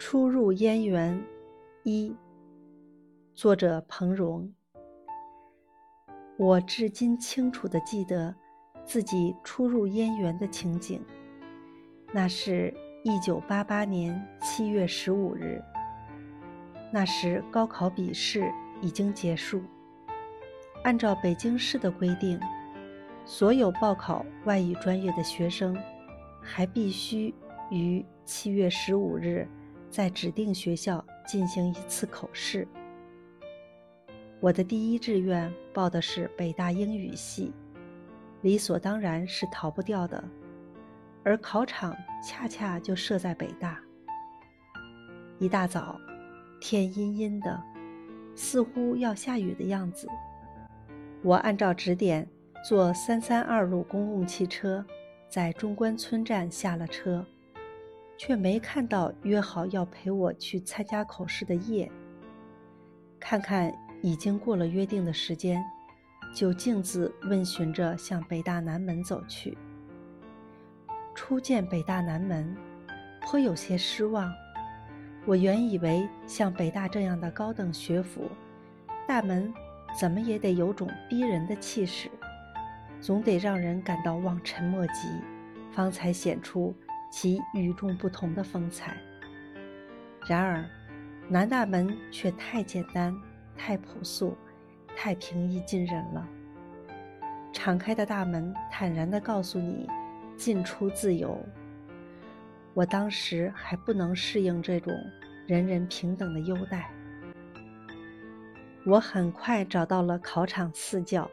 初入燕园，一，作者彭荣。我至今清楚地记得自己初入燕园的情景。那是一九八八年七月十五日。那时高考笔试已经结束。按照北京市的规定，所有报考外语专业的学生还必须于七月十五日。在指定学校进行一次口试。我的第一志愿报的是北大英语系，理所当然是逃不掉的。而考场恰恰就设在北大。一大早，天阴阴的，似乎要下雨的样子。我按照指点坐三三二路公共汽车，在中关村站下了车。却没看到约好要陪我去参加考试的叶。看看已经过了约定的时间，就径自问询着向北大南门走去。初见北大南门，颇有些失望。我原以为像北大这样的高等学府，大门怎么也得有种逼人的气势，总得让人感到望尘莫及，方才显出。其与众不同的风采。然而，南大门却太简单、太朴素、太平易近人了。敞开的大门坦然地告诉你，进出自由。我当时还不能适应这种人人平等的优待。我很快找到了考场四教。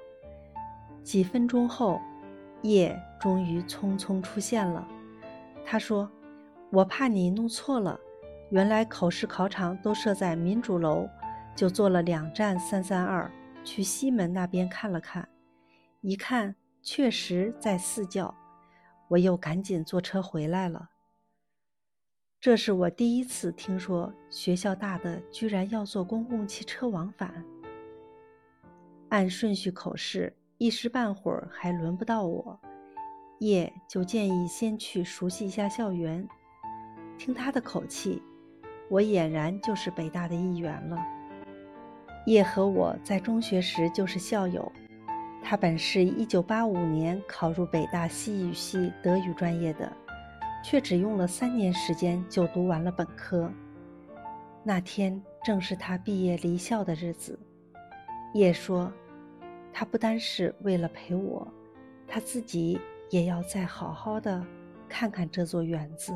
几分钟后，夜终于匆匆出现了。他说：“我怕你弄错了，原来口试考场都设在民主楼，就坐了两站三三二去西门那边看了看，一看确实在四教，我又赶紧坐车回来了。这是我第一次听说学校大的居然要坐公共汽车往返。按顺序口试，一时半会儿还轮不到我。”叶就建议先去熟悉一下校园。听他的口气，我俨然就是北大的一员了。叶和我在中学时就是校友，他本是一九八五年考入北大西语系德语专业的，却只用了三年时间就读完了本科。那天正是他毕业离校的日子。叶说，他不单是为了陪我，他自己。也要再好好的看看这座园子。